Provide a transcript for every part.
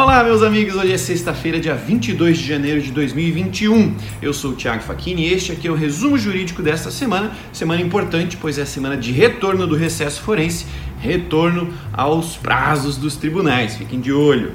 Olá, meus amigos. Hoje é sexta-feira, dia 22 de janeiro de 2021. Eu sou o Thiago Facchini e este aqui é o resumo jurídico desta semana. Semana importante, pois é a semana de retorno do recesso forense, retorno aos prazos dos tribunais. Fiquem de olho.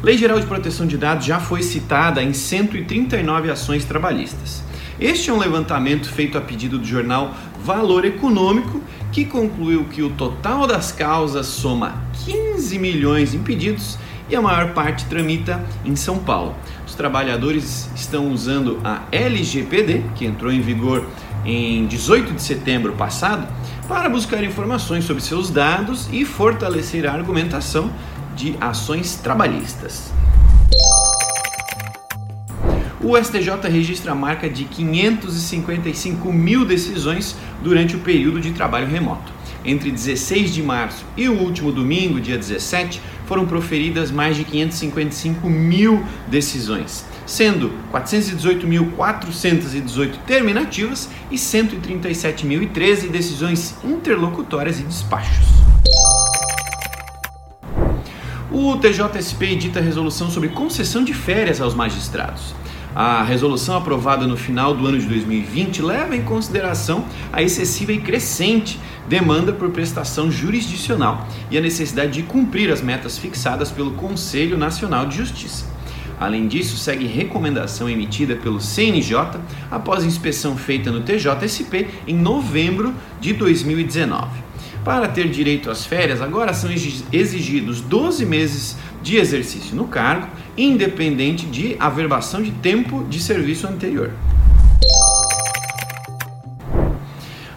Lei Geral de Proteção de Dados já foi citada em 139 ações trabalhistas. Este é um levantamento feito a pedido do jornal Valor Econômico, que concluiu que o total das causas soma 15 milhões em pedidos e a maior parte tramita em São Paulo. Os trabalhadores estão usando a LGPD, que entrou em vigor em 18 de setembro passado, para buscar informações sobre seus dados e fortalecer a argumentação de ações trabalhistas. O STJ registra a marca de 555 mil decisões durante o período de trabalho remoto. Entre 16 de março e o último domingo, dia 17, foram proferidas mais de 555 mil decisões, sendo 418.418 terminativas e 137.013 decisões interlocutórias e despachos. O TJSP edita resolução sobre concessão de férias aos magistrados. A resolução aprovada no final do ano de 2020 leva em consideração a excessiva e crescente demanda por prestação jurisdicional e a necessidade de cumprir as metas fixadas pelo Conselho Nacional de Justiça. Além disso, segue recomendação emitida pelo CNJ após inspeção feita no TJSP em novembro de 2019. Para ter direito às férias, agora são exigidos 12 meses de exercício no cargo, independente de averbação de tempo de serviço anterior.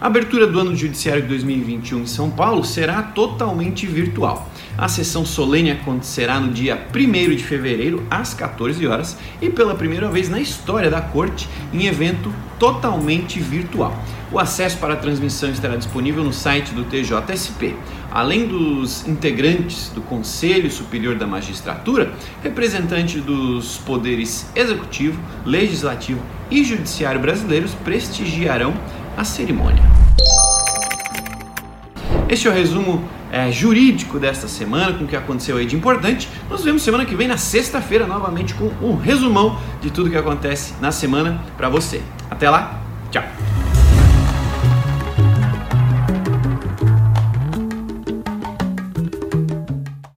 A abertura do ano judiciário de 2021 em São Paulo será totalmente virtual. A sessão solene acontecerá no dia 1 de fevereiro, às 14 horas, e pela primeira vez na história da corte, em evento totalmente virtual. O acesso para a transmissão estará disponível no site do TJSP. Além dos integrantes do Conselho Superior da Magistratura, representantes dos poderes executivo, legislativo e judiciário brasileiros prestigiarão a cerimônia. Este é o resumo é, jurídico desta semana, com o que aconteceu aí de importante. Nos vemos semana que vem, na sexta-feira, novamente com um resumão de tudo que acontece na semana para você. Até lá, tchau!